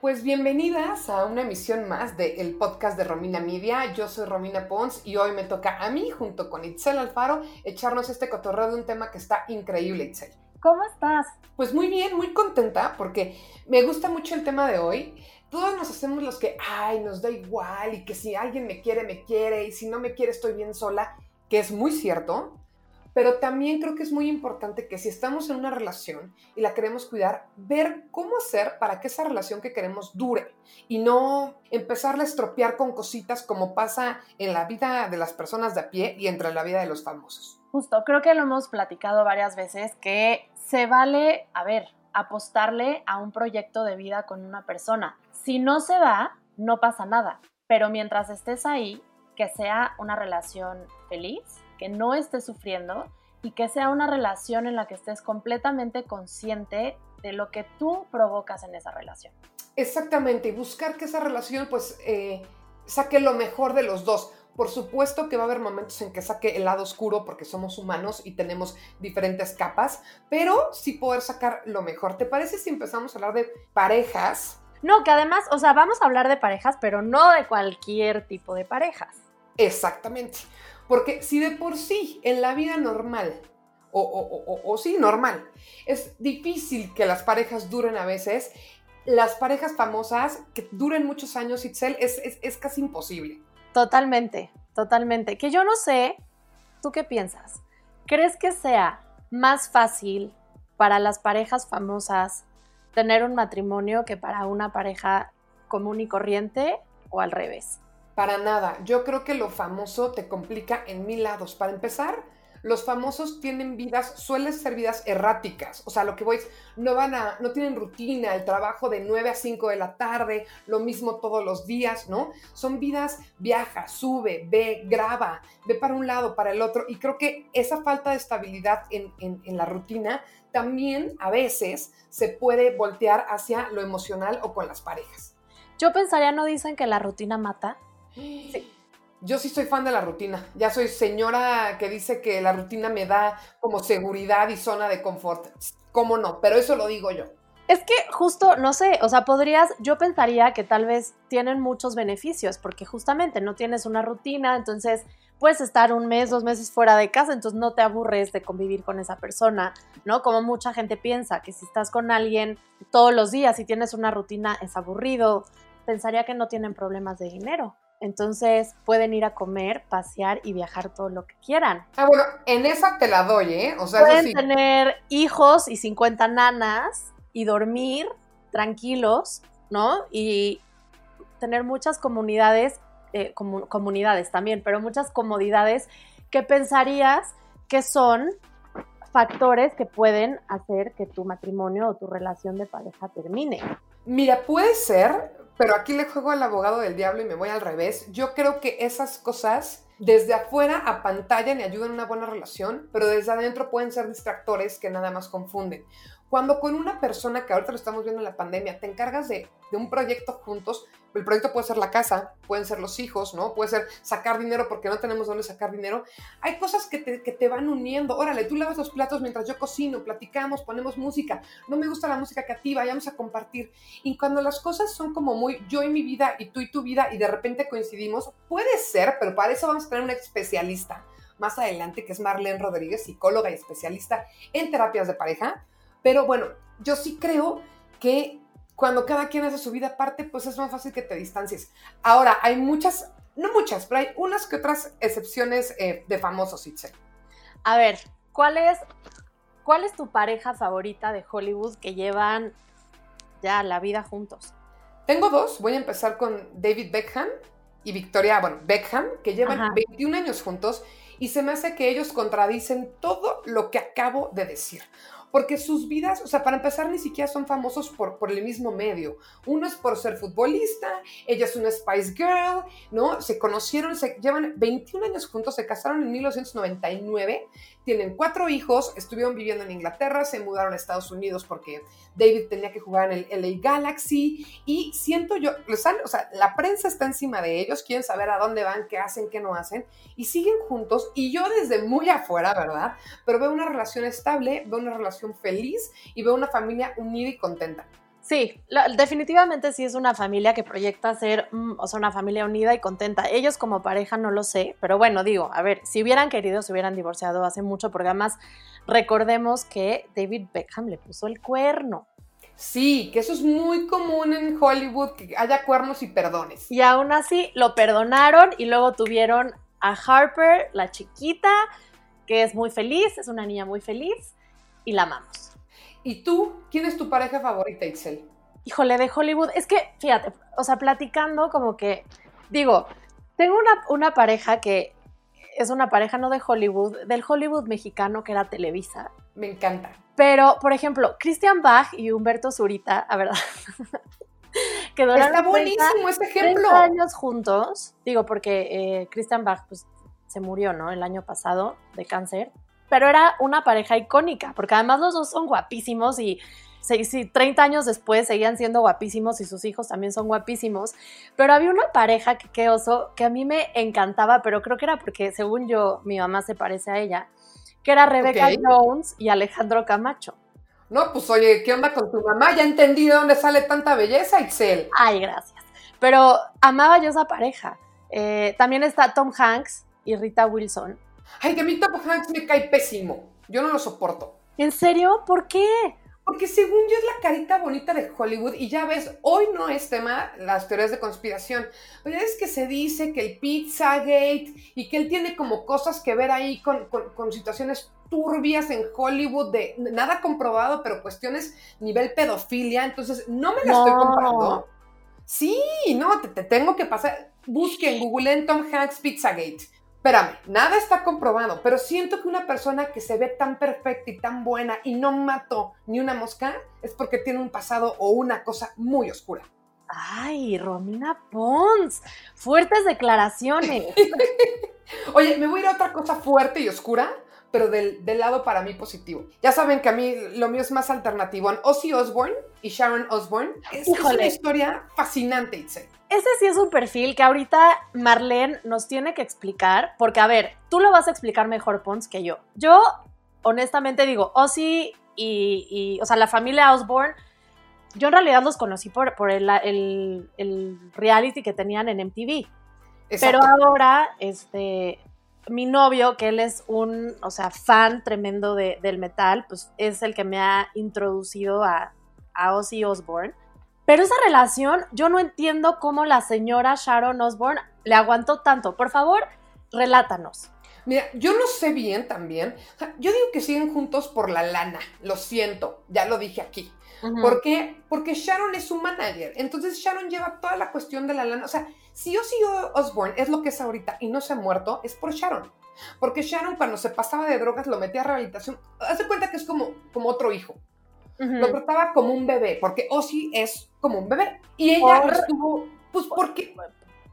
Pues bienvenidas a una emisión más del podcast de Romina Media. Yo soy Romina Pons y hoy me toca a mí, junto con Itzel Alfaro, echarnos este cotorreo de un tema que está increíble, Itzel. ¿Cómo estás? Pues muy bien, muy contenta porque me gusta mucho el tema de hoy. Todos nos hacemos los que, ay, nos da igual y que si alguien me quiere, me quiere y si no me quiere, estoy bien sola, que es muy cierto pero también creo que es muy importante que si estamos en una relación y la queremos cuidar, ver cómo hacer para que esa relación que queremos dure y no empezarla a estropear con cositas como pasa en la vida de las personas de a pie y entre la vida de los famosos. Justo, creo que lo hemos platicado varias veces que se vale, a ver, apostarle a un proyecto de vida con una persona. Si no se da, no pasa nada, pero mientras estés ahí, que sea una relación feliz, que no estés sufriendo y que sea una relación en la que estés completamente consciente de lo que tú provocas en esa relación. Exactamente, y buscar que esa relación pues eh, saque lo mejor de los dos. Por supuesto que va a haber momentos en que saque el lado oscuro porque somos humanos y tenemos diferentes capas, pero sí poder sacar lo mejor. ¿Te parece si empezamos a hablar de parejas? No, que además, o sea, vamos a hablar de parejas, pero no de cualquier tipo de parejas. Exactamente. Porque si de por sí en la vida normal, o, sí, normal, es difícil que las parejas duren a veces, las parejas famosas que duren muchos años, Itzel, es, es, es casi imposible. Totalmente, totalmente. Que yo no sé, ¿tú qué piensas? ¿Crees que sea más fácil para las parejas famosas tener un matrimonio que para una pareja común y corriente o al revés? Para nada. Yo creo que lo famoso te complica en mil lados. Para empezar, los famosos tienen vidas, suelen ser vidas erráticas. O sea, lo que voy no van a, no tienen rutina, el trabajo de 9 a 5 de la tarde, lo mismo todos los días, ¿no? Son vidas, viaja, sube, ve, graba, ve para un lado, para el otro. Y creo que esa falta de estabilidad en, en la rutina también a veces se puede voltear hacia lo emocional o con las parejas. Yo pensaría, ¿no dicen que la rutina mata? Sí. Yo sí soy fan de la rutina. Ya soy señora que dice que la rutina me da como seguridad y zona de confort. ¿Cómo no? Pero eso lo digo yo. Es que justo, no sé, o sea, podrías, yo pensaría que tal vez tienen muchos beneficios, porque justamente no tienes una rutina, entonces puedes estar un mes, dos meses fuera de casa, entonces no te aburres de convivir con esa persona, ¿no? Como mucha gente piensa, que si estás con alguien todos los días y tienes una rutina es aburrido, pensaría que no tienen problemas de dinero. Entonces pueden ir a comer, pasear y viajar todo lo que quieran. Ah, bueno, en esa te la doy, ¿eh? O sea, pueden tener hijos y 50 nanas y dormir tranquilos, ¿no? Y tener muchas comunidades, eh, comunidades también, pero muchas comodidades que pensarías que son factores que pueden hacer que tu matrimonio o tu relación de pareja termine. Mira, puede ser, pero aquí le juego al abogado del diablo y me voy al revés. Yo creo que esas cosas desde afuera a pantalla me ayudan a una buena relación, pero desde adentro pueden ser distractores que nada más confunden. Cuando con una persona, que ahorita lo estamos viendo en la pandemia, te encargas de, un proyecto juntos, el proyecto puede ser la casa, pueden ser los hijos, ¿no? Puede ser sacar dinero porque no tenemos dónde sacar dinero. Hay cosas que te, que te van uniendo. Órale, tú lavas los platos mientras yo cocino, platicamos, ponemos música. No me gusta la música creativa, vamos a compartir. Y cuando las cosas son como muy yo y mi vida y tú y tu vida y de repente coincidimos, puede ser, pero para eso vamos a tener un especialista más adelante, que es Marlene Rodríguez, psicóloga y especialista en terapias de pareja pero bueno, yo sí creo que cuando cada quien hace su vida aparte, pues es más fácil que te distancies. Ahora, hay muchas, no muchas, pero hay unas que otras excepciones eh, de famosos, Itzel. A ver, ¿cuál es, ¿cuál es tu pareja favorita de Hollywood que llevan ya la vida juntos? Tengo dos. Voy a empezar con David Beckham y Victoria, bueno, Beckham, que llevan 21 años juntos y se me hace que ellos contradicen todo lo que acabo de decir. Porque sus vidas, o sea, para empezar, ni siquiera son famosos por, por el mismo medio. Uno es por ser futbolista, ella es una Spice Girl, ¿no? Se conocieron, se llevan 21 años juntos, se casaron en 1999, tienen cuatro hijos, estuvieron viviendo en Inglaterra, se mudaron a Estados Unidos porque David tenía que jugar en el LA Galaxy y siento yo, o sea, la prensa está encima de ellos, quieren saber a dónde van, qué hacen, qué no hacen y siguen juntos y yo desde muy afuera, ¿verdad? Pero veo una relación estable, veo una relación feliz y veo una familia unida y contenta. Sí, definitivamente sí es una familia que proyecta ser, mm, o sea, una familia unida y contenta. Ellos como pareja no lo sé, pero bueno, digo, a ver, si hubieran querido, se hubieran divorciado hace mucho, porque además recordemos que David Beckham le puso el cuerno. Sí, que eso es muy común en Hollywood, que haya cuernos y perdones. Y aún así lo perdonaron y luego tuvieron a Harper, la chiquita, que es muy feliz, es una niña muy feliz y la amamos. ¿Y tú? ¿Quién es tu pareja favorita, Excel? Híjole, de Hollywood. Es que, fíjate, o sea, platicando como que, digo, tengo una, una pareja que es una pareja no de Hollywood, del Hollywood mexicano que era Televisa. Me encanta. Pero, por ejemplo, Christian Bach y Humberto Zurita, a verdad. que duraron Está buenísimo ese ejemplo. años juntos. Digo, porque eh, Christian Bach pues, se murió, ¿no? El año pasado de cáncer pero era una pareja icónica, porque además los dos son guapísimos y si 30 años después seguían siendo guapísimos y sus hijos también son guapísimos, pero había una pareja que qué oso, que a mí me encantaba, pero creo que era porque según yo mi mamá se parece a ella, que era Rebecca Jones y Alejandro Camacho. No, pues oye, ¿qué onda con tu mamá? Ya entendí de dónde sale tanta belleza, Excel. Ay, gracias. Pero amaba yo esa pareja. Eh, también está Tom Hanks y Rita Wilson Ay, que a mí Tom Hanks me cae pésimo. Yo no lo soporto. ¿En serio? ¿Por qué? Porque según yo es la carita bonita de Hollywood y ya ves, hoy no es tema las teorías de conspiración. Oye, es que se dice que el Pizzagate y que él tiene como cosas que ver ahí con, situaciones turbias en Hollywood de nada comprobado, pero cuestiones nivel pedofilia. Entonces, no me la estoy comprando. Sí, no, te, te, tengo que pasar. Busque en Google en Tom Hanks Pizzagate espérame, nada está comprobado, pero siento que una persona que se ve tan perfecta y tan buena y no mató ni una mosca es porque tiene un pasado o una cosa muy oscura. Ay, Romina Pons, fuertes declaraciones. Oye, me voy a ir a otra cosa fuerte y oscura, pero del, lado para mí positivo. Ya saben que a mí lo mío es más alternativo. Ozzy Osbourne y Sharon Osbourne es, es una historia fascinante, Itzel ese sí es un perfil que ahorita Marlene nos tiene que explicar, porque a ver, tú lo vas a explicar mejor, Pons, que yo. Yo, honestamente digo, Ozzy y, y o sea, la familia Osborne, yo en realidad los conocí por, por el, el, reality que tenían en MTV. Pero ahora, este, mi novio, que él es un, o sea, fan tremendo de, del metal, pues es el que me ha introducido a, a Ozzy Osbourne. Pero esa relación, yo no entiendo cómo la señora Sharon Osbourne le aguantó tanto. Por favor, relátanos. Mira, yo no sé bien también. yo digo que siguen juntos por la lana. Lo siento, ya lo dije aquí. ¿Por qué? Porque Sharon es su manager. Entonces Sharon lleva toda la cuestión de la lana. O sea, si yo sigo Osborne es lo que es ahorita y no se ha muerto, es por Sharon. Porque Sharon cuando se pasaba de drogas lo metía a rehabilitación. Hace cuenta que es como, como otro hijo. Lo trataba como un bebé, porque Ozzy es como un bebé. Y ella estuvo, pues, porque...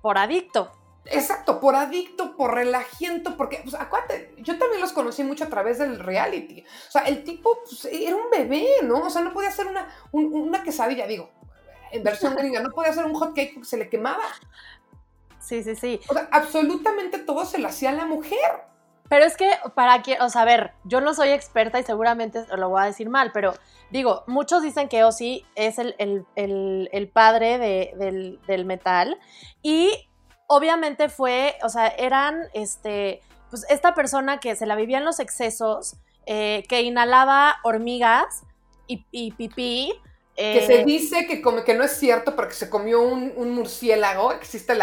Por adicto. Exacto, por adicto, por relajiento, porque, pues, acuérdate, yo también los conocí mucho a través del reality. O sea, el tipo pues, era un bebé, ¿no? O sea, no podía hacer una, una quesadilla, digo, en versión gringa, no podía hacer un hot cake porque se le quemaba. Sí, sí, sí. O sea, absolutamente todo se lo hacía a la mujer. Pero es que, para que, o sea, a ver, yo no soy experta y seguramente lo voy a decir mal, pero digo, muchos dicen que Ozzy es el, padre del, metal y obviamente fue, o sea, eran, este, pues esta persona que se la vivía en los excesos, eh, que inhalaba hormigas y, y pipí, que se eh, dice que, come, que no es cierto porque se comió un, murciélago. Existe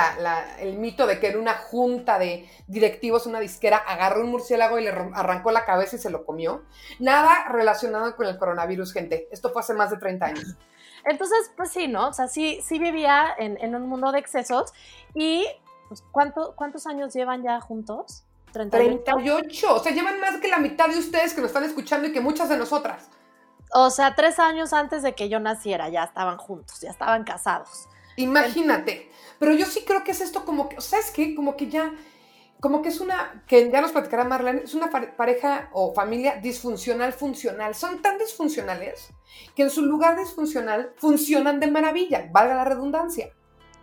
el mito de que en una junta de directivos, una disquera, agarró un murciélago y le arrancó la cabeza y se lo comió. Nada relacionado con el coronavirus, gente. Esto fue hace más de 30 años. Entonces, pues sí, ¿no? O sea, sí, sí vivía en, un mundo de excesos. ¿Y pues, cuántos años llevan ya juntos? 38. 38. O sea, llevan más que la mitad de ustedes que nos están escuchando y que muchas de nosotras. O sea, tres años antes de que yo naciera ya estaban juntos, ya estaban casados. Imagínate. Pero yo sí creo que es esto como que, ¿sabes qué? Como que ya, como que es una, que ya nos platicará Marlene, es una pareja o familia disfuncional funcional. Son tan disfuncionales que en su lugar disfuncional funcionan de maravilla, valga la redundancia.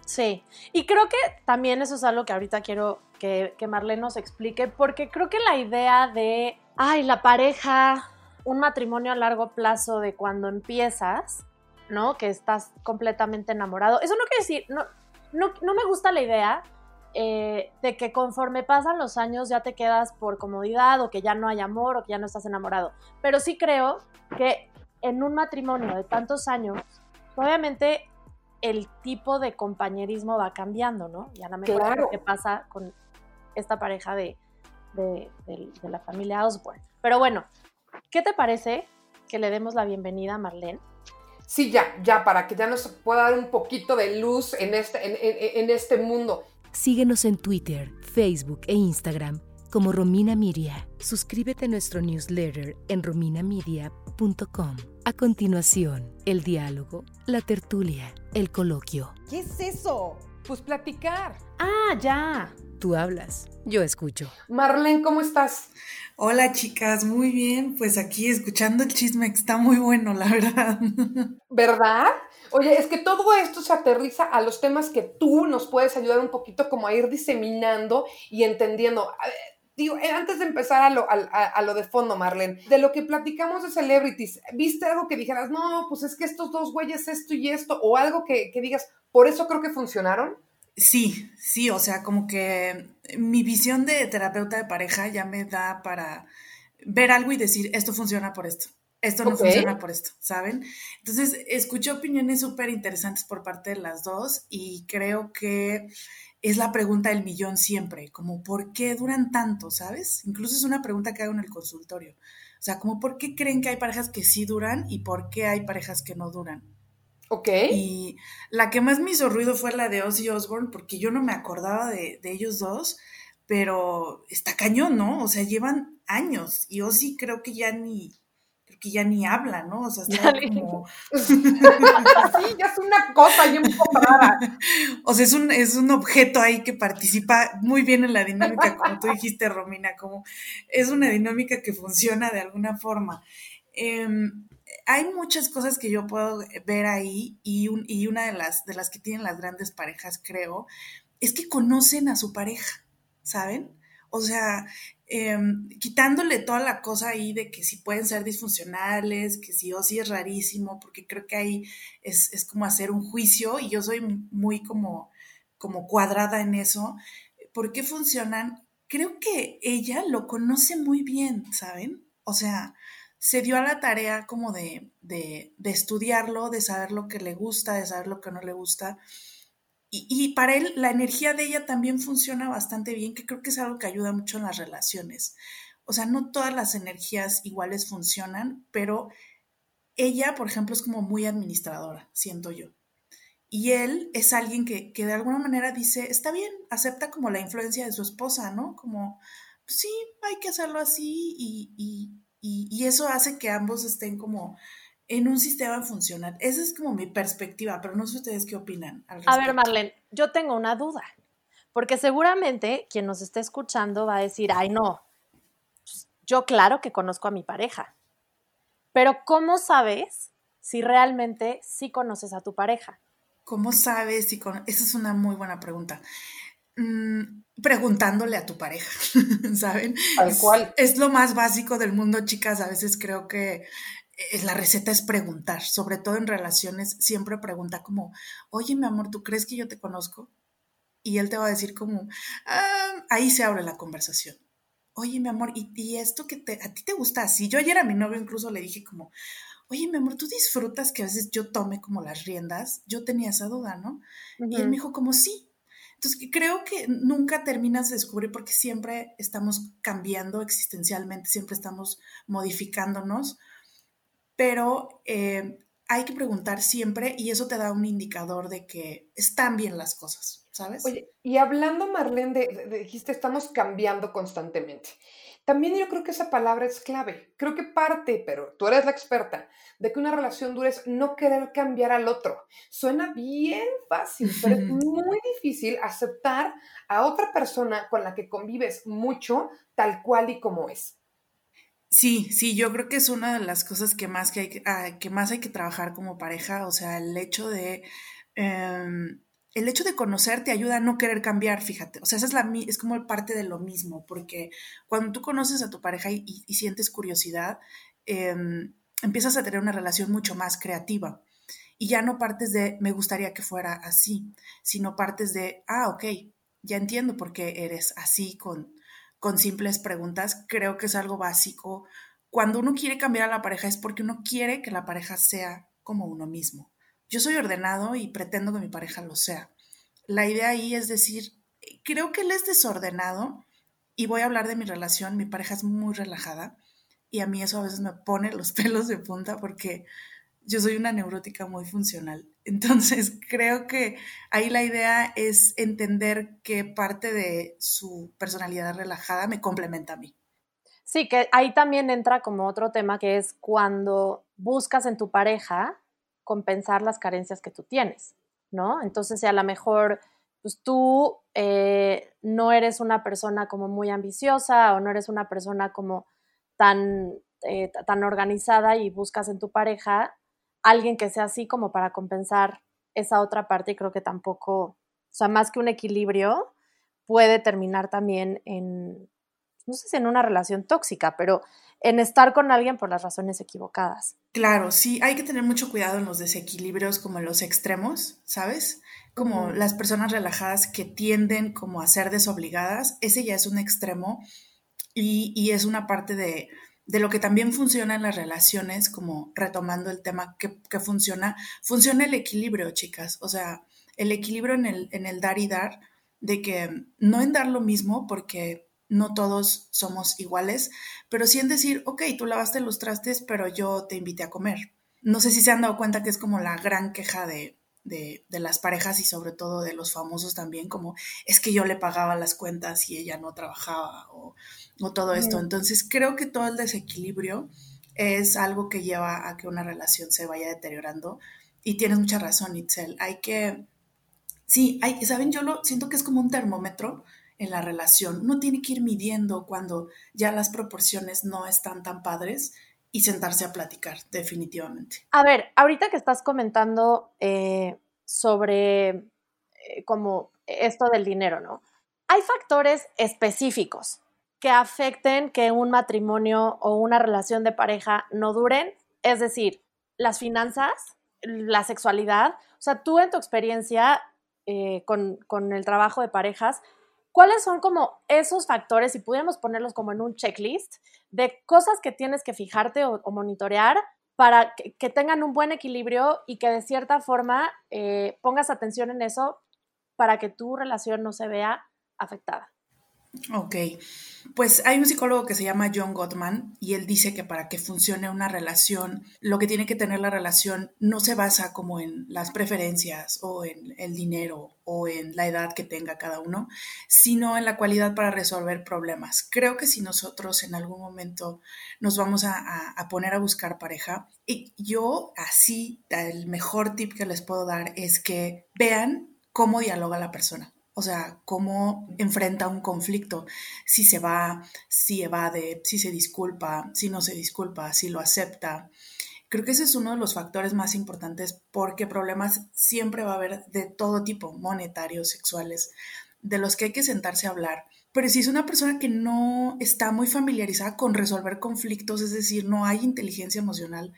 Sí, y creo que también eso es algo que ahorita quiero que, que Marlene nos explique, porque creo que la idea de, ay, la pareja, un matrimonio a largo plazo de cuando empiezas, ¿no? Que estás completamente enamorado. Eso no quiere decir, no, no, me gusta la idea eh, de que conforme pasan los años ya te quedas por comodidad o que ya no hay amor o que ya no estás enamorado. Pero sí creo que en un matrimonio de tantos años, obviamente el tipo de compañerismo va cambiando, ¿no? Y a lo mejor lo que pasa con esta pareja de, de, la familia Osborne. Pero bueno, ¿qué te parece que le demos la bienvenida a Marlene? Sí, ya, ya, para que ya nos pueda dar un poquito de luz en este, en, en este mundo. Síguenos en Twitter, Facebook e Instagram como Romina Miria. Suscríbete a nuestro newsletter en rominamedia.com. A continuación, el diálogo, la tertulia, el coloquio. ¿Qué es eso? Pues platicar. Ah, ya. Tú hablas, yo escucho. Marlene, ¿cómo estás? Hola chicas, muy bien. Pues aquí escuchando el chisme que está muy bueno, la verdad. ¿Verdad? Oye, es que todo esto se aterriza a los temas que tú nos puedes ayudar un poquito como a ir diseminando y entendiendo digo, eh, antes de empezar a lo, a, lo, de fondo, Marlene, de lo que platicamos de celebrities, ¿viste algo que dijeras, no, pues es que estos dos güeyes esto y esto, o algo que, que digas, por eso creo que funcionaron? Sí, sí, o sea, como que mi visión de terapeuta de pareja ya me da para ver algo y decir, esto funciona por esto, esto no funciona por esto, ¿saben? Entonces, escuché opiniones súper interesantes por parte de las dos y creo que es la pregunta del millón siempre, como ¿por qué duran tanto, sabes? Incluso es una pregunta que hago en el consultorio. O sea, como ¿por qué creen que hay parejas que sí duran y por qué hay parejas que no duran? Ok. Y la que más me hizo ruido fue la de Ozzy Osbourne, porque yo no me acordaba de, de ellos dos, pero está cañón, ¿no? O sea, llevan años y Ozzy creo que ya ni, que ya ni habla, ¿no? O sea, está como... sí, ya es una cosa un poco rara. O sea, es un, es un objeto ahí que participa muy bien en la dinámica, como tú dijiste, Romina, como es una dinámica que funciona de alguna forma. Em, hay muchas cosas que yo puedo ver ahí y, una de las, que tienen las grandes parejas, creo, es que conocen a su pareja, ¿saben? O sea, Em, quitándole toda la cosa ahí de que si pueden ser disfuncionales, que si o si es rarísimo, porque creo que ahí es, como hacer un juicio y yo soy muy como cuadrada en eso. ¿Por qué funcionan? Creo que ella lo conoce muy bien, ¿saben? O sea, se dio a la tarea como de, de, de estudiarlo, de saber lo que le gusta, de saber lo que no le gusta y, para él la energía de ella también funciona bastante bien, que creo que es algo que ayuda mucho en las relaciones. O sea, no todas las energías iguales funcionan, pero ella, por ejemplo, es como muy administradora, siento yo. Y él es alguien que, de alguna manera dice, está bien, acepta como la influencia de su esposa, ¿no? Como, sí, hay que hacerlo así y, y eso hace que ambos estén como en un sistema funcional. Esa es como mi perspectiva, pero no sé ustedes qué opinan. a ver, Marlene, yo tengo una duda, porque seguramente quien nos esté escuchando va a decir, ay, no, yo claro que conozco a mi pareja, pero ¿cómo sabes si realmente sí conoces a tu pareja? ¿Cómo sabes si con... Esa es una muy buena pregunta. Mm, preguntándole a tu pareja, ¿saben? Tal cual. es, lo más básico del mundo, chicas. A veces creo que la receta es preguntar, sobre todo en relaciones, siempre pregunta como, oye, mi amor, ¿tú crees que yo te conozco? Y él te va a decir como, ah", ahí se abre la conversación. Oye, mi amor, ¿y, esto que te, a ti te gusta así? Yo ayer a mi novio incluso le dije como, oye, mi amor, ¿tú disfrutas que a veces yo tome como las riendas? Yo tenía esa duda, ¿no? Y él me dijo como, sí. Entonces, creo que nunca terminas de descubrir porque siempre estamos cambiando existencialmente, siempre estamos modificándonos pero eh, hay que preguntar siempre y eso te da un indicador de que están bien las cosas, ¿sabes? Oye, y hablando, Marlene, dijiste, estamos cambiando constantemente. También yo creo que esa palabra es clave. Creo que parte, pero tú eres la experta, de que una relación dure es no querer cambiar al otro. Suena bien fácil, pero es muy difícil aceptar a otra persona con la que convives mucho tal cual y como es. Sí, sí, yo creo que es una de las cosas que más, que hay, ah, que más hay que trabajar como pareja, o sea, el hecho de... Em, el hecho de conocer te ayuda a no querer cambiar, fíjate. O sea, esa es, la, es como parte de lo mismo, porque cuando tú conoces a tu pareja y, sientes curiosidad, em, empiezas a tener una relación mucho más creativa. Y ya no partes de me gustaría que fuera así, sino partes de, ah, ok, ya entiendo por qué eres así con, con simples preguntas, creo que es algo básico. Cuando uno quiere cambiar a la pareja es porque uno quiere que la pareja sea como uno mismo. Yo soy ordenado y pretendo que mi pareja lo sea. La idea ahí es decir, creo que él es desordenado y voy a hablar de mi relación. Mi pareja es muy relajada y a mí eso a veces me pone los pelos de punta porque yo soy una neurótica muy funcional. Entonces, creo que ahí la idea es entender que parte de su personalidad relajada me complementa a mí. Sí, que ahí también entra como otro tema que es cuando buscas en tu pareja compensar las carencias que tú tienes, ¿no? Entonces, si a lo mejor pues tú eh, no eres una persona como muy ambiciosa o no eres una persona como tan, eh, tan organizada y buscas en tu pareja alguien que sea así como para compensar esa otra parte y creo que tampoco, o sea, más que un equilibrio, puede terminar también en, no sé si en una relación tóxica, pero en estar con alguien por las razones equivocadas. Claro, sí, hay que tener mucho cuidado en los desequilibrios como en los extremos, ¿sabes? Como las personas relajadas que tienden como a ser desobligadas, ese ya es un extremo y, y es una parte de, de lo que también funciona en las relaciones, como retomando el tema que, funciona, funciona el equilibrio, chicas. O sea, el equilibrio en el, en el dar y dar, de que no en dar lo mismo, porque no todos somos iguales, pero sí en decir, ok, tú lavaste los trastes, pero yo te invité a comer. No sé si se han dado cuenta que es como la gran queja de, de, las parejas y sobre todo de los famosos también, como es que yo le pagaba las cuentas y ella no trabajaba o o todo esto. Entonces creo que todo el desequilibrio es algo que lleva a que una relación se vaya deteriorando. Y tienes mucha razón, Itzel. Hay que, sí, hay, ¿saben? Yo lo siento que es como un termómetro en la relación. Uno tiene que ir midiendo cuando ya las proporciones no están tan padres y sentarse a platicar, definitivamente. A ver, ahorita que estás comentando eh, sobre eh, como esto del dinero, ¿no? Hay factores específicos que afecten que un matrimonio o una relación de pareja no duren, es decir, las finanzas, la sexualidad. O sea, tú en tu experiencia eh, con, el trabajo de parejas, ¿cuáles son como esos factores, si pudiéramos ponerlos como en un checklist, de cosas que tienes que fijarte o, monitorear para que, tengan un buen equilibrio y que de cierta forma eh, pongas atención en eso para que tu relación no se vea afectada? Ok, pues hay un psicólogo que se llama John Gottman y él dice que para que funcione una relación, lo que tiene que tener la relación no se basa como en las preferencias o en el dinero o en la edad que tenga cada uno, sino en la cualidad para resolver problemas. Creo que si nosotros en algún momento nos vamos a, a poner a buscar pareja, y yo así, el mejor tip que les puedo dar es que vean cómo dialoga la persona o sea, cómo enfrenta un conflicto, si se va, si evade, si se disculpa, si no se disculpa, si lo acepta. Creo que ese es uno de los factores más importantes porque problemas siempre va a haber de todo tipo, monetarios, sexuales, de los que hay que sentarse a hablar. Pero si es una persona que no está muy familiarizada con resolver conflictos, es decir, no hay inteligencia emocional,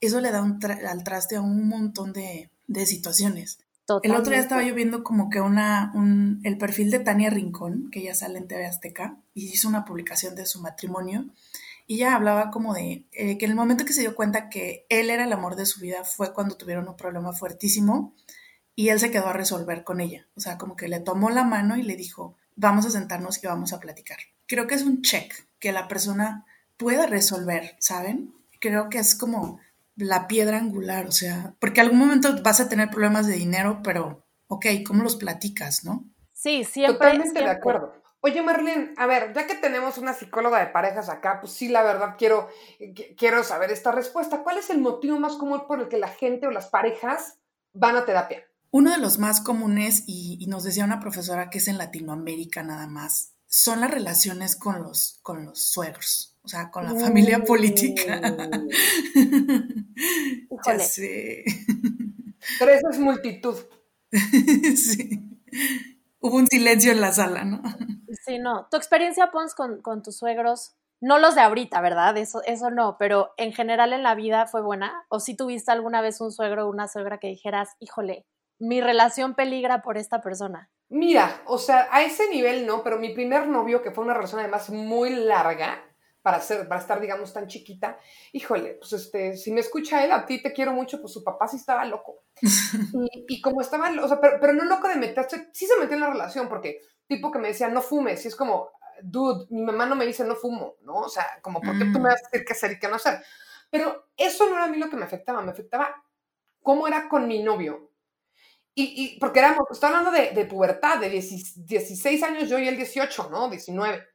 eso le da al traste a un montón de, situaciones. El otro día estaba yo viendo como que una, un, el perfil de Tania Rincón, que ella sale en TV Azteca, y hizo una publicación de su matrimonio, y ella hablaba como de eh, que en el momento que se dio cuenta que él era el amor de su vida fue cuando tuvieron un problema fuertísimo y él se quedó a resolver con ella. O sea, como que le tomó la mano y le dijo, vamos a sentarnos y vamos a platicar. Creo que es un check que la persona pueda resolver, ¿saben? Creo que es como la piedra angular, o sea, porque algún momento vas a tener problemas de dinero, pero, ok, ¿cómo los platicas, no? Sí, siempre. Totalmente de acuerdo. Oye, Marlene, a ver, ya que tenemos una psicóloga de parejas acá, pues sí, la verdad quiero, quiero saber esta respuesta. ¿Cuál es el motivo más común por el que la gente o las parejas van a terapia? Uno de los más comunes, y, nos decía una profesora que es en Latinoamérica nada más, son las relaciones con los, con los suegros, o sea, con la familia política. ya sé. Pero eso es multitud. sí. Hubo un silencio en la sala, ¿no? Sí, no. Tu experiencia, Pons, con, con tus suegros, no los de ahorita, ¿verdad? Eso, eso no, pero en general en la vida fue buena. ¿O si tuviste alguna vez un suegro o una suegra que dijeras, híjole, mi relación peligra por esta persona? Mira, o sea, a ese nivel no, pero mi primer novio, que fue una relación además muy larga, para, ser, para estar, digamos, tan chiquita, híjole, pues este, si me escucha él, a ti te quiero mucho, pues su papá sí estaba loco. y, como estaba, o sea, pero, pero, no loco de meterse, sí se metió en la relación, porque tipo que me decía, no fumes, y es como, dude, mi mamá no me dice no fumo, ¿no? O sea, como, ¿por qué tú me mm. vas a decir qué hacer y qué no hacer? Pero eso no era a mí lo que me afectaba, me afectaba cómo era con mi novio. Y, y porque éramos, estoy hablando de, de pubertad, de 16 años yo y él 18, ¿no? 19.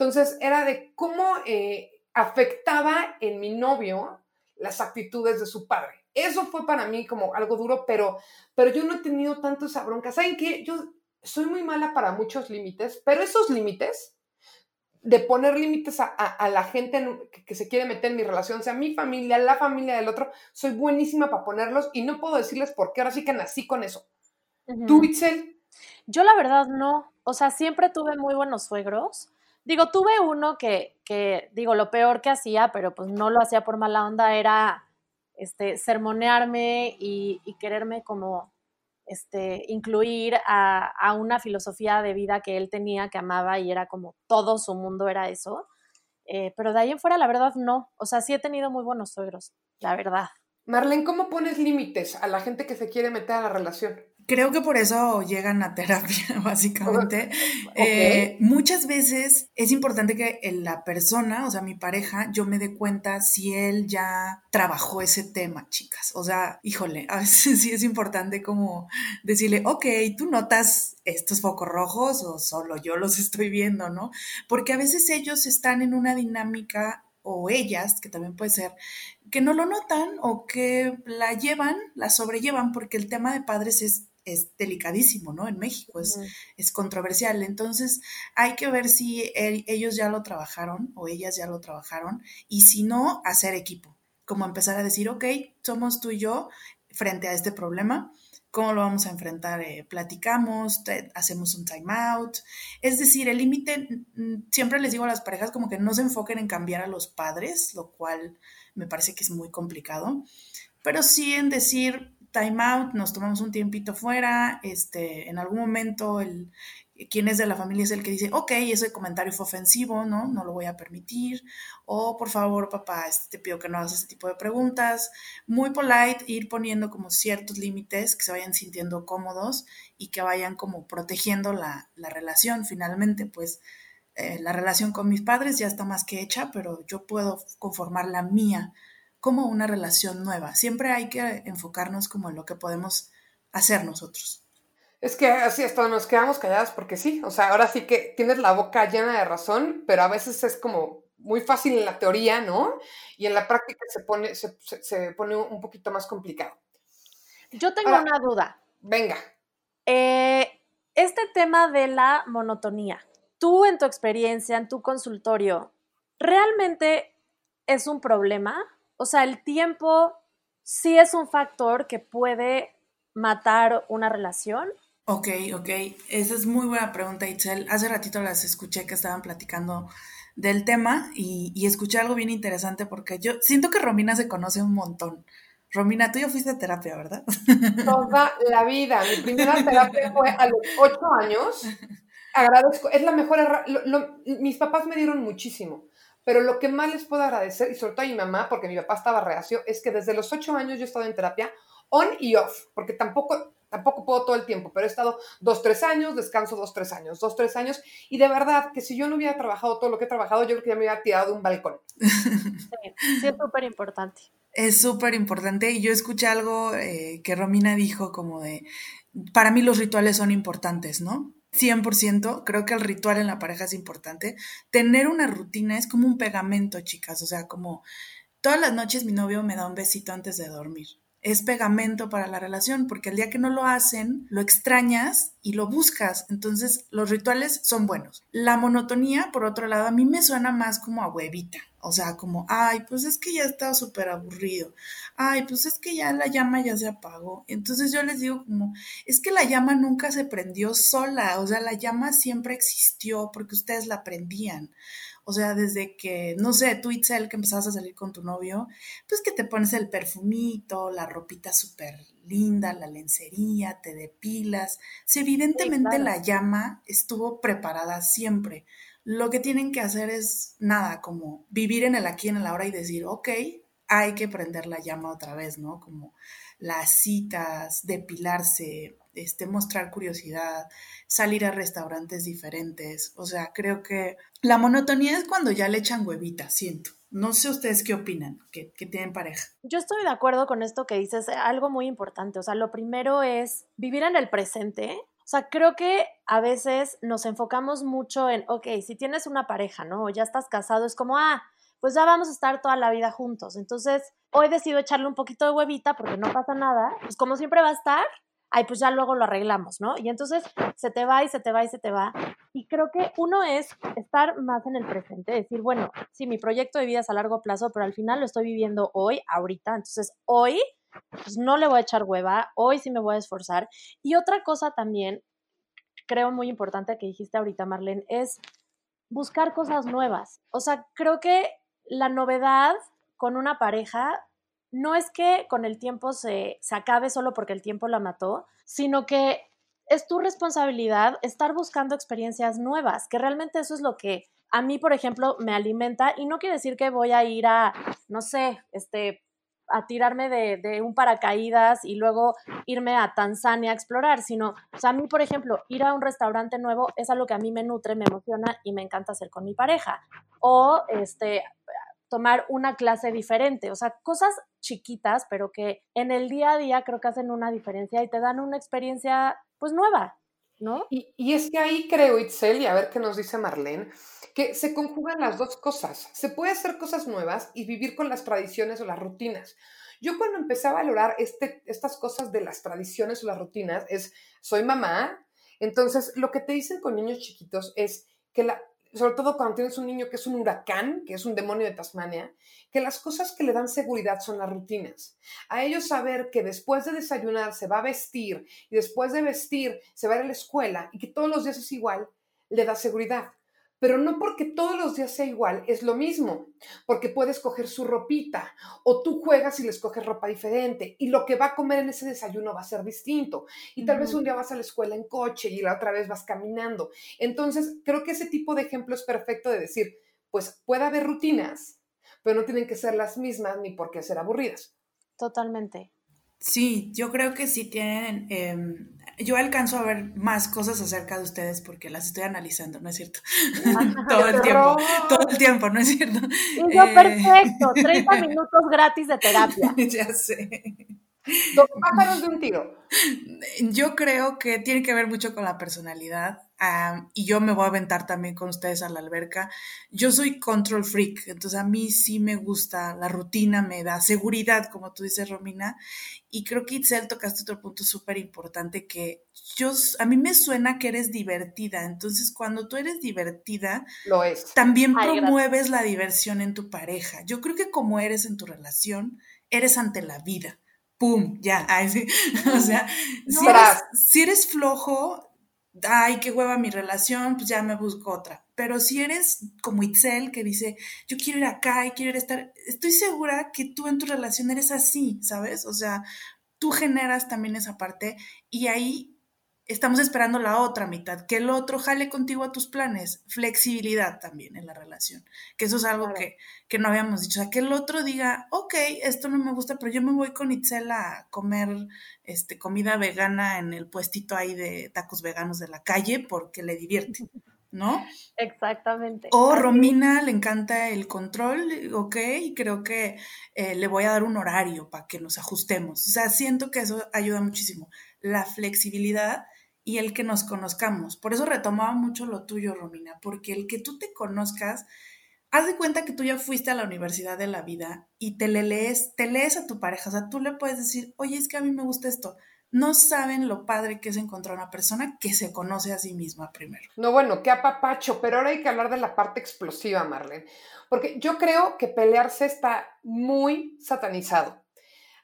Entonces era de cómo eh, afectaba en mi novio las actitudes de su padre. Eso fue para mí como algo duro, pero, pero yo no he tenido tanto esa bronca. ¿Saben qué? Yo soy muy mala para muchos límites, pero esos límites, de poner límites a, la gente que, se quiere meter en mi relación, sea mi familia, la familia del otro, soy buenísima para ponerlos y no puedo decirles por qué, ahora sí que nací con eso. ¿Tú, Itzel? Yo la verdad no, o sea, siempre tuve muy buenos suegros, Digo, tuve uno que, que, digo, lo peor que hacía, pero pues no lo hacía por mala onda, era este, sermonearme y, quererme como este, incluir a, a, una filosofía de vida que él tenía, que amaba y era como todo su mundo era eso. Eh, pero de ahí en fuera, la verdad, no. O sea, sí he tenido muy buenos suegros, la verdad. Marlene, ¿cómo pones límites a la gente que se quiere meter a la relación? Creo que por eso llegan a terapia, básicamente. Eh, muchas veces es importante que la persona, o sea, mi pareja, yo me dé cuenta si él ya trabajó ese tema, chicas. O sea, híjole, a veces sí es importante como decirle, ok, tú notas estos focos rojos o solo yo los estoy viendo, ¿no? Porque a veces ellos están en una dinámica o ellas, que también puede ser, que no lo notan o que la llevan, la sobrellevan, porque el tema de padres es es delicadísimo, ¿no? En México es, es controversial. Entonces hay que ver si ellos ya lo trabajaron o ellas ya lo trabajaron y si no, hacer equipo, como empezar a decir, ok, somos tú y yo frente a este problema, ¿cómo lo vamos a enfrentar? Eh, platicamos, hacemos un time out. Es decir, el límite, siempre les digo a las parejas como que no se enfoquen en cambiar a los padres, lo cual me parece que es muy complicado, pero sí en decir, time out, nos tomamos un tiempito fuera, este, en algún momento el quien es de la familia es el que dice, ok, ese comentario fue ofensivo, ¿no? No lo voy a permitir. O por favor, papá, este, te pido que no hagas ese tipo de preguntas. Muy polite, ir poniendo como ciertos límites que se vayan sintiendo cómodos y que vayan como protegiendo la, relación. Finalmente, pues eh, la relación con mis padres ya está más que hecha, pero yo puedo conformar la mía como una relación nueva. Siempre hay que enfocarnos como en lo que podemos hacer nosotros. Es que así es, nos quedamos calladas porque sí, o sea, ahora sí que tienes la boca llena de razón, pero a veces es como muy fácil en la teoría, ¿no? Y en la práctica se pone, se, pone un poquito más complicado. Yo tengo una duda. Venga. Eh, este tema de la monotonía, tú en tu experiencia, en tu consultorio, ¿realmente es un problema? O sea, el tiempo sí es un factor que puede matar una relación. Ok, ok. Esa es muy buena pregunta, Itzel. Hace ratito las escuché que estaban platicando del tema y, escuché algo bien interesante porque yo siento que Romina se conoce un montón. Romina, tú ya fuiste a terapia, ¿verdad? Toda la vida. Mi primera terapia fue a los ocho años. Agradezco, es la mejor. mis papás me dieron muchísimo. Pero lo que más les puedo agradecer, y sobre todo a mi mamá, porque mi papá estaba reacio, es que desde los ocho años yo he estado en terapia on y off, porque tampoco, tampoco puedo todo el tiempo, pero he estado dos, tres años, descanso dos, tres años, dos, tres años, y de verdad que si yo no hubiera trabajado todo lo que he trabajado, yo creo que ya me hubiera tirado de un balcón. Sí, es súper importante. Es súper importante, y yo escuché algo eh, que Romina dijo como de, para mí los rituales son importantes, ¿no? 100%, creo que el ritual en la pareja es importante. Tener una rutina es como un pegamento, chicas, o sea, como todas las noches mi novio me da un besito antes de dormir es pegamento para la relación, porque el día que no lo hacen, lo extrañas y lo buscas. Entonces, los rituales son buenos. La monotonía, por otro lado, a mí me suena más como a huevita. O sea, como, ay, pues es que ya estaba súper aburrido. Ay, pues es que ya la llama ya se apagó. Entonces yo les digo como, es que la llama nunca se prendió sola. O sea, la llama siempre existió porque ustedes la prendían. O sea, desde que, no sé, tú, Itzel, que empezabas a salir con tu novio, pues que te pones el perfumito, la ropita súper linda, la lencería, te depilas. Si evidentemente la llama estuvo preparada siempre. Lo que tienen que hacer es nada, como vivir en el aquí, en el ahora y decir, ok, hay que prender la llama otra vez, ¿no? Como las citas, depilarse, este, mostrar curiosidad, salir a restaurantes diferentes. O sea, creo que la monotonía es cuando ya le echan huevita, siento. No sé ustedes qué opinan, que, que, tienen pareja. Yo estoy de acuerdo con esto que dices, algo muy importante. O sea, lo primero es vivir en el presente. Sea, creo que a veces nos enfocamos mucho en, ok, si tienes una pareja, ¿no? O ya estás casado, es como, ah, pues ya vamos a estar toda la vida juntos. Entonces, hoy decido echarle un poquito de huevita porque no pasa nada. Pues como siempre va a estar, ay, pues ya luego lo arreglamos, ¿no? Y entonces se te va y se te va y se te va. Y creo que uno es estar más en el presente, decir, bueno, sí, mi proyecto de vida es a largo plazo, pero al final lo estoy viviendo hoy, ahorita. Entonces, hoy, pues no le voy a echar hueva, hoy sí me voy a esforzar. Y otra cosa también, creo muy importante que dijiste ahorita, Marlene, es buscar cosas nuevas. O sea, creo que la novedad con una pareja no es que con el tiempo se, se acabe solo porque el tiempo la mató, sino que es tu responsabilidad estar buscando experiencias nuevas, que realmente eso es lo que a mí, por ejemplo, me alimenta y no quiere decir que voy a ir a, no sé, este, a tirarme de, de, un paracaídas y luego irme a Tanzania a explorar, sino, o sea, a mí, por ejemplo, ir a un restaurante nuevo es algo que a mí me nutre, me emociona y me encanta hacer con mi pareja. O, este, tomar una clase diferente, o sea, cosas chiquitas, pero que en el día a día creo que hacen una diferencia y te dan una experiencia pues nueva, y es que ahí creo, Itzel, y a ver qué nos dice Marlene, que se conjugan las dos cosas. Se puede hacer cosas nuevas y vivir con las tradiciones o las rutinas. Yo cuando empecé a valorar este, estas cosas de las tradiciones o las rutinas es, soy mamá, entonces lo que te dicen con niños chiquitos es que la, sobre todo cuando tienes un niño que es un huracán, que es un demonio de Tasmania, que las cosas que le dan seguridad son las rutinas. A ellos saber que después de desayunar se va a vestir y después de vestir se va a ir a la escuela y que todos los días es igual, le da seguridad pero no porque todos los días sea igual, es lo mismo, porque puedes coger su ropita o tú juegas y les coges ropa diferente y lo que va a comer en ese desayuno va a ser distinto y tal vez un día vas a la escuela en coche y la otra vez vas caminando. Entonces, creo que ese tipo de ejemplo es perfecto de decir, pues puede haber rutinas, pero no tienen que ser las mismas ni por qué ser aburridas. Totalmente. Sí, yo creo que sí tienen, em, yo alcanzo a ver más cosas acerca de ustedes porque las estoy analizando, ¿no es cierto? todo el tiempo, todo el tiempo, ¿no es cierto? Y yo, eh, perfecto, 30 minutos gratis de terapia. ya sé. Dos pájaros de un tiro. Yo creo que tiene que ver mucho con la personalidad y yo me voy a aventar también con ustedes a la alberca. Yo soy control freak, entonces a mí sí me gusta, la rutina me da seguridad, como tú dices, Romina, y creo que Itzel tocaste otro punto súper importante que yo, a mí me suena que eres divertida, entonces cuando tú eres divertida, Lo es. también promueves la diversión en tu pareja. Yo creo que como eres en tu relación, eres ante la vida. ¡Pum! Ya. O sea, si, eres, si eres flojo, ay, qué hueva mi relación, pues ya me busco otra. Pero si eres como Itzel, que dice, yo quiero ir acá y quiero ir a estar, estoy segura que tú en tu relación eres así, ¿sabes? O sea, tú generas también esa parte y ahí estamos esperando la otra mitad, que el otro jale contigo a tus planes, flexibilidad también en la relación, que eso es algo que, que, no habíamos dicho, o sea, que el otro diga, ok, esto no me gusta, pero yo me voy con Itzel a comer este, comida vegana en el puestito ahí de tacos veganos de la calle porque le divierte. ¿No? Exactamente. O Romina le encanta el control, ok, y creo que eh, le voy a dar un horario para que nos ajustemos. O sea, siento que eso ayuda muchísimo. La flexibilidad y el que nos conozcamos. Por eso retomaba mucho lo tuyo, Romina, porque el que tú te conozcas, haz de cuenta que tú ya fuiste a la universidad de la vida y te le lees, te lees a tu pareja, o sea, tú le puedes decir, oye, es que a mí me gusta esto. No saben lo padre que es encontrar una persona que se conoce a sí misma primero. No, bueno, qué apapacho, pero ahora hay que hablar de la parte explosiva, Marlene, porque yo creo que pelearse está muy satanizado.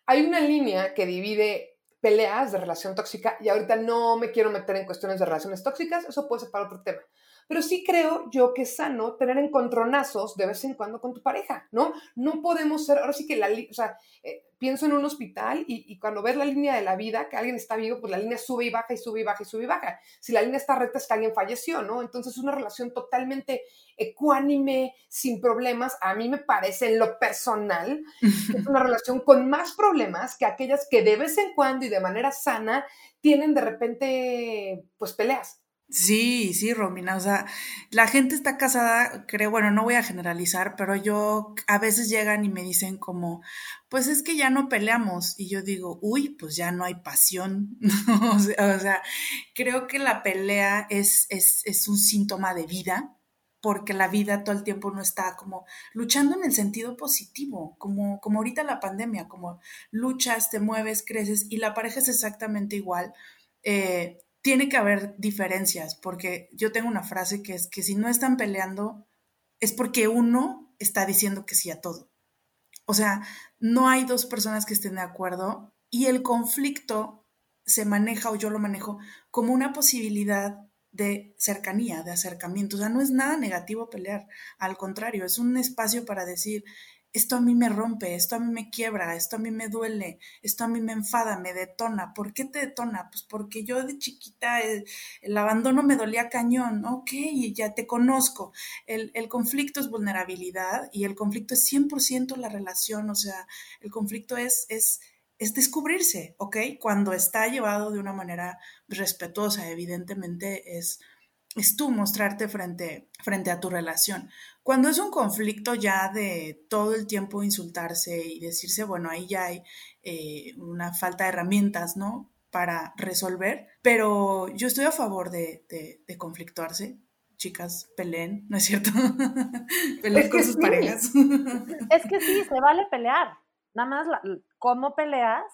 Hay una línea que divide peleas de relación tóxica y ahorita no me quiero meter en cuestiones de relaciones tóxicas, eso puede ser para otro tema. Pero sí creo yo que es sano tener encontronazos de vez en cuando con tu pareja, ¿no? No podemos ser, ahora sí que la, o sea, eh, pienso en un hospital y, cuando ves la línea de la vida, que alguien está vivo, pues la línea sube y baja y sube y baja y sube y baja. Si la línea está recta es que alguien falleció, ¿no? Entonces es una relación totalmente ecuánime, sin problemas. A mí me parece en lo personal es una relación con más problemas que aquellas que de vez en cuando y de manera sana tienen de repente, pues peleas. Sí, sí, Romina, o sea, la gente está casada, creo, bueno, no voy a generalizar, pero yo a veces llegan y me dicen como, pues es que ya no peleamos y yo digo, uy, pues ya no hay pasión, o, sea, creo que la pelea es, es, es un síntoma de vida, porque la vida todo el tiempo no está como luchando en el sentido positivo, como, como ahorita la pandemia, como luchas, te mueves, creces y la pareja es exactamente igual. Eh, tiene que haber diferencias, porque yo tengo una frase que es que si no están peleando es porque uno está diciendo que sí a todo. O sea, no hay dos personas que estén de acuerdo y el conflicto se maneja o yo lo manejo como una posibilidad de cercanía, de acercamiento. O sea, no es nada negativo pelear, al contrario, es un espacio para decir, esto a mí me rompe, esto a mí me quiebra, esto a mí me duele, esto a mí me enfada, me detona. ¿Por qué te detona? Pues porque yo de chiquita el, abandono me dolía cañón, ok, ya te conozco. El, el, conflicto es vulnerabilidad y el conflicto es 100% la relación, o sea, el conflicto es, es, es descubrirse, ok, cuando está llevado de una manera respetuosa, evidentemente es es tú mostrarte frente, frente a tu relación. Cuando es un conflicto ya de todo el tiempo insultarse y decirse, bueno, ahí ya hay eh, una falta de herramientas, ¿no? Para resolver, pero yo estoy a favor de, de, conflictuarse. Chicas, peleen, ¿no es cierto? peleen con sus parejas. es que sí, se vale pelear. Nada más, cómo peleas,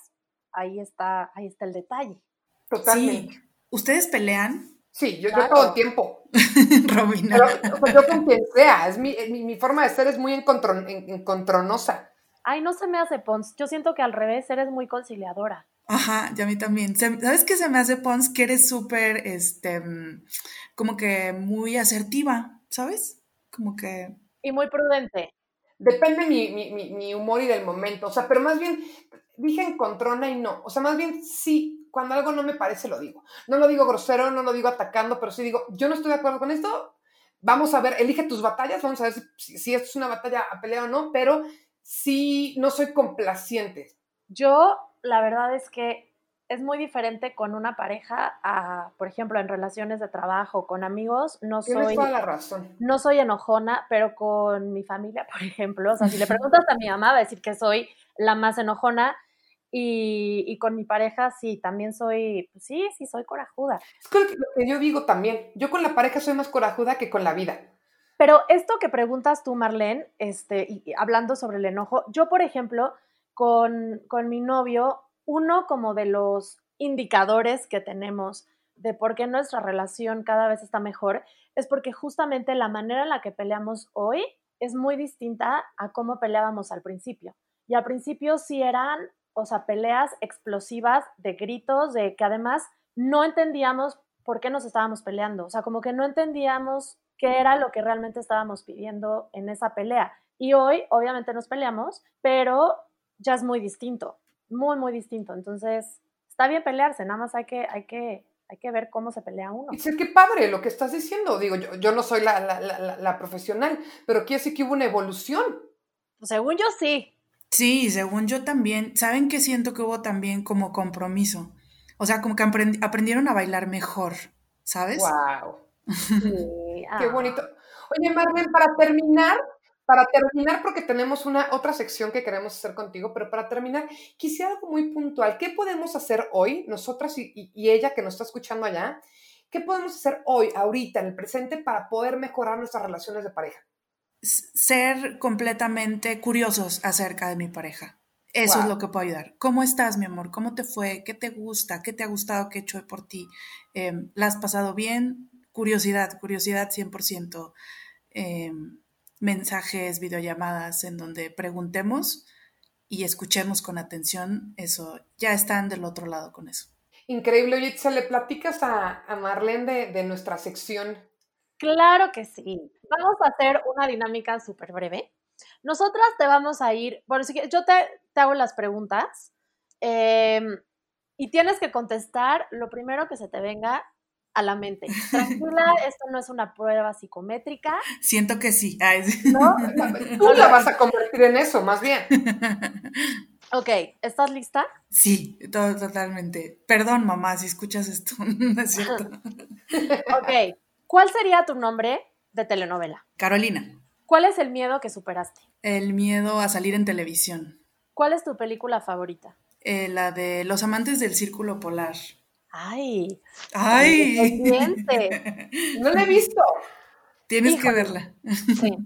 ahí está, ahí está el detalle. Totalmente. ¿Ustedes pelean? Sí, yo, todo el tiempo. Robina. yo con quien sea, es mi, mi, forma de ser es muy encontronosa. Ay, no se me hace, Pons. Yo siento que al revés, eres muy conciliadora. Ajá, y a mí también. ¿Sabes qué se me hace, Pons? Que eres súper, este, como que muy asertiva, ¿sabes? Como que... Y muy prudente. Depende mi, mi, mi humor y del momento. O sea, pero más bien, dije encontrona y no. O sea, más bien sí, cuando algo no me parece, lo digo. No lo digo grosero, no lo digo atacando, pero sí digo, yo no estoy de acuerdo con esto. Vamos a ver, elige tus batallas, vamos a ver si, si esto es una batalla a pelea o no, pero sí no soy complaciente. Yo, la verdad es que es muy diferente con una pareja a, por ejemplo, en relaciones de trabajo, con amigos, no soy... toda la razón. No soy enojona, pero con mi familia, por ejemplo, o sea, si le preguntas a mi mamá, va a decir que soy la más enojona y, con mi pareja sí, también soy, pues sí, sí, soy corajuda. Es lo que yo digo también. Yo con la pareja soy más corajuda que con la vida. Pero esto que preguntas tú, Marlene, este, y hablando sobre el enojo, yo, por ejemplo, con, con mi novio, uno como de los indicadores que tenemos de por qué nuestra relación cada vez está mejor es porque justamente la manera en la que peleamos hoy es muy distinta a cómo peleábamos al principio. Y al principio sí eran o sea, peleas explosivas de gritos, de que además no entendíamos por qué nos estábamos peleando, o sea, como que no entendíamos qué era lo que realmente estábamos pidiendo en esa pelea. Y hoy, obviamente, nos peleamos, pero ya es muy distinto, muy, muy distinto. Entonces, está bien pelearse, nada más hay que, hay que, hay que ver cómo se pelea uno. Sé qué padre lo que estás diciendo. Digo, yo, yo no soy la, la, la, profesional, pero quiere decir que hubo una evolución. Pues según yo sí, Sí, según yo también. ¿Saben qué siento que hubo también como compromiso? O sea, como que aprendieron a bailar mejor, ¿sabes? ¡Wow! Qué bonito. Oye, Marlene, para terminar, para terminar, porque tenemos una otra sección que queremos hacer contigo, pero para terminar, quisiera algo muy puntual. ¿Qué podemos hacer hoy, nosotras y, y ella que nos está escuchando allá? ¿Qué podemos hacer hoy, ahorita, en el presente, para poder mejorar nuestras relaciones de pareja? Ser completamente curiosos acerca de mi pareja. Eso es lo que puede ayudar. ¿Cómo estás, mi amor? ¿Cómo te fue? ¿Qué te gusta? ¿Qué te ha gustado que he hecho por ti? Em, ¿La has pasado bien? Curiosidad, curiosidad 100%. Em, mensajes, videollamadas en donde preguntemos y escuchemos con atención. Eso, ya están del otro lado con eso. Increíble. Oye, ¿se le platicas a, a Marlene de, de nuestra sección? Claro que sí. Vamos a hacer una dinámica súper breve. Nosotras te vamos a ir, bueno, si yo te, te hago las preguntas em, y tienes que contestar lo primero que se te venga a la mente. Tranquila, esto no es una prueba psicométrica. Siento que sí. ¿No? Tú la vas a convertir en eso, más bien. Ok, ¿estás lista? Sí, todo, totalmente. Perdón, mamá, si escuchas esto, no es cierto. ok, ¿cuál sería tu nombre de telenovela? Carolina. ¿Cuál es el miedo que superaste? El miedo a salir en televisión. ¿Cuál es tu película favorita? Eh, la de Los amantes del círculo polar. Ay. Ay. No la he visto. Tienes que verla. Sí.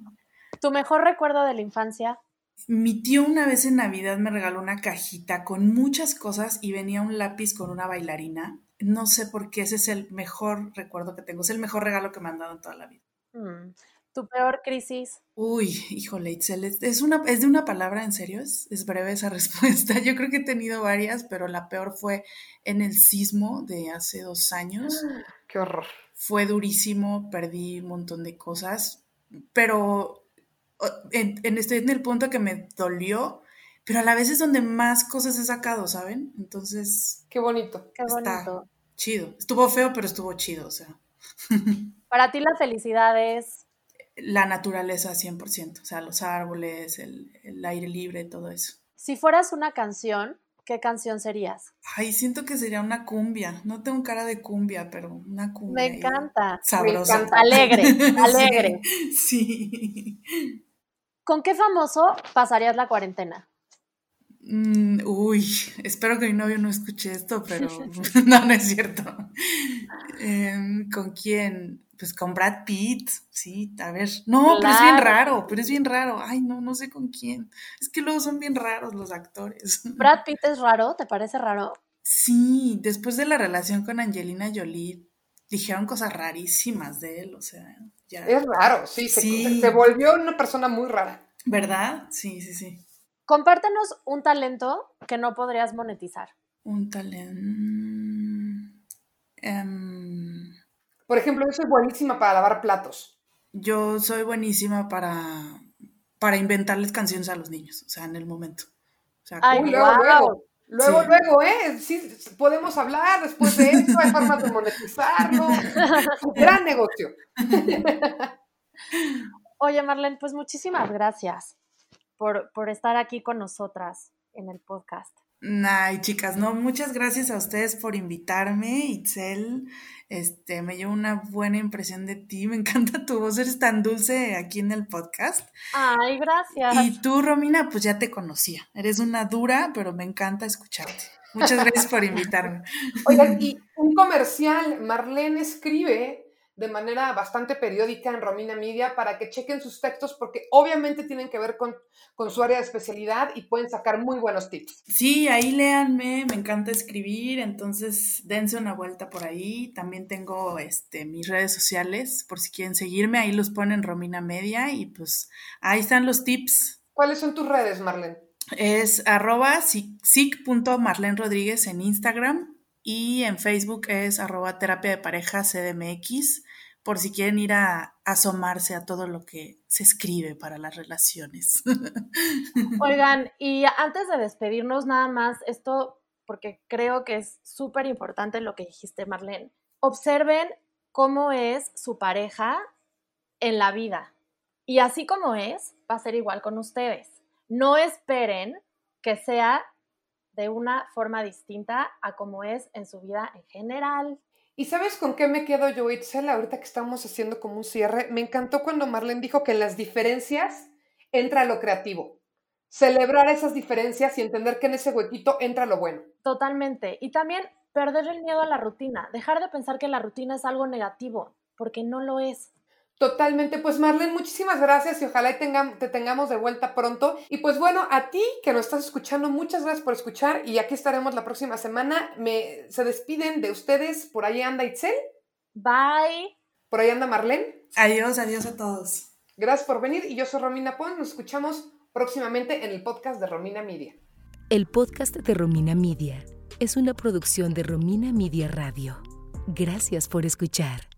¿Tu mejor recuerdo de la infancia? Mi tío una vez en Navidad me regaló una cajita con muchas cosas y venía un lápiz con una bailarina. No sé por qué, ese es el mejor recuerdo que tengo, es el mejor regalo que me han dado en toda la vida. Mm. ¿Tu peor crisis? Uy, híjole, Itzel, ¿es, una, ¿es de una palabra en serio? ¿Es, ¿Es, breve esa respuesta? Yo creo que he tenido varias, pero la peor fue en el sismo de hace dos años. ¡Qué horror! Fue durísimo, perdí un montón de cosas, pero en, en, estoy en el punto que me dolió, pero a la vez es donde más cosas he sacado, ¿saben? Entonces... Qué bonito. Qué bonito. chido. Estuvo feo, pero estuvo chido, o sea. Para ti la felicidad es la naturaleza 100%, o sea, los árboles, el, el, aire libre, todo eso. Si fueras una canción, ¿qué canción serías? Ay, siento que sería una cumbia. No tengo cara de cumbia, pero una cumbia. Me encanta. Sabrosa. Me encanta. Alegre, alegre. Sí. sí. ¿Con qué famoso pasarías la cuarentena? Mm, uy, espero que mi novio no escuche esto, pero no, no es cierto. Eh, ¿Con quién? Pues con Brad Pitt, sí, a ver. No, claro. pero es bien raro, pero es bien raro. Ay, no, no sé con quién. Es que luego son bien raros los actores. ¿Brad Pitt es raro? ¿Te parece raro? Sí, después de la relación con Angelina Jolie, dijeron cosas rarísimas de él, o sea, ya. Es raro, sí, sí. Se, se volvió una persona muy rara. ¿Verdad? Sí, sí, sí. Compártenos un talento que no podrías monetizar. Un talento. Um... Por ejemplo, yo soy buenísima para lavar platos. Yo soy buenísima para, para inventarles canciones a los niños, o sea, en el momento. O sea, Ay, luego, wow. luego, luego, sí. luego, ¿eh? Sí, podemos hablar después de esto, hay formas de monetizarlo. Gran negocio. Oye, Marlene, pues muchísimas gracias por, por estar aquí con nosotras en el podcast. Ay, chicas, no, muchas gracias a ustedes por invitarme, Itzel. Este, me llevo una buena impresión de ti. Me encanta tu voz, eres tan dulce aquí en el podcast. Ay, gracias. Y tú, Romina, pues ya te conocía. Eres una dura, pero me encanta escucharte. Muchas gracias por invitarme. Oigan, y un comercial, Marlene escribe de manera bastante periódica en Romina Media para que chequen sus textos porque obviamente tienen que ver con, con, su área de especialidad y pueden sacar muy buenos tips. Sí, ahí léanme, me encanta escribir, entonces dense una vuelta por ahí. También tengo este, mis redes sociales, por si quieren seguirme, ahí los ponen Romina Media y pues ahí están los tips. ¿Cuáles son tus redes, Marlene? Es arroba sic.marlene Rodríguez en Instagram y en Facebook es arroba terapia de pareja CDMX, por si quieren ir a asomarse a todo lo que se escribe para las relaciones. Oigan, y antes de despedirnos, nada más, esto, porque creo que es súper importante lo que dijiste, Marlene. Observen cómo es su pareja en la vida. Y así como es, va a ser igual con ustedes. No esperen que sea de una forma distinta a como es en su vida en general. ¿Y sabes con qué me quedo yo, Itzel? Ahorita que estamos haciendo como un cierre, me encantó cuando Marlene dijo que las diferencias entra lo creativo. Celebrar esas diferencias y entender que en ese huequito entra lo bueno. Totalmente. Y también perder el miedo a la rutina, dejar de pensar que la rutina es algo negativo, porque no lo es. Totalmente, pues Marlene, muchísimas gracias y ojalá te tengamos de vuelta pronto. Y pues bueno, a ti que nos estás escuchando, muchas gracias por escuchar y aquí estaremos la próxima semana. Me, se despiden de ustedes, por ahí anda Itzel. Bye. Por ahí anda Marlene. Adiós, adiós a todos. Gracias por venir y yo soy Romina Pons. Nos escuchamos próximamente en el podcast de Romina Media. El podcast de Romina Media es una producción de Romina Media Radio. Gracias por escuchar.